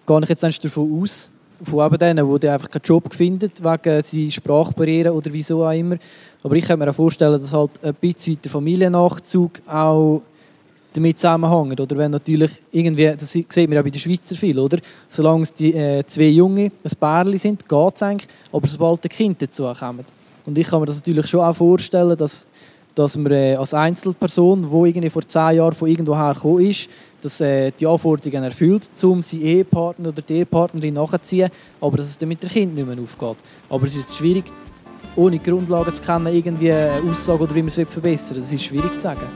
[SPEAKER 6] Gehe ich jetzt davon aus von eben denen, die einfach keinen Job finden, wegen sie Sprachbarrieren oder wieso auch immer. Aber ich kann mir auch vorstellen, dass halt ein bisschen der Familiennachzug auch damit zusammenhängt. Oder wenn natürlich irgendwie, das sieht man ja bei den Schweizer viel, oder? Solange es die äh, zwei Junge ein Pärchen sind, geht es eigentlich. Aber sobald ein Kind dazu. Und ich kann mir das natürlich schon auch vorstellen, dass dass man äh, als Einzelperson, die irgendwie vor zehn Jahren von irgendwoher gekommen ist, dass äh, die Anforderungen erfüllt, um seinen Ehepartner oder die Ehepartnerin nachzuziehen, aber dass es dann mit dem Kind nicht mehr aufgeht. Aber es ist schwierig, ohne Grundlagen zu kennen, irgendwie eine Aussage oder wie man es verbessern will. Das ist schwierig zu sagen.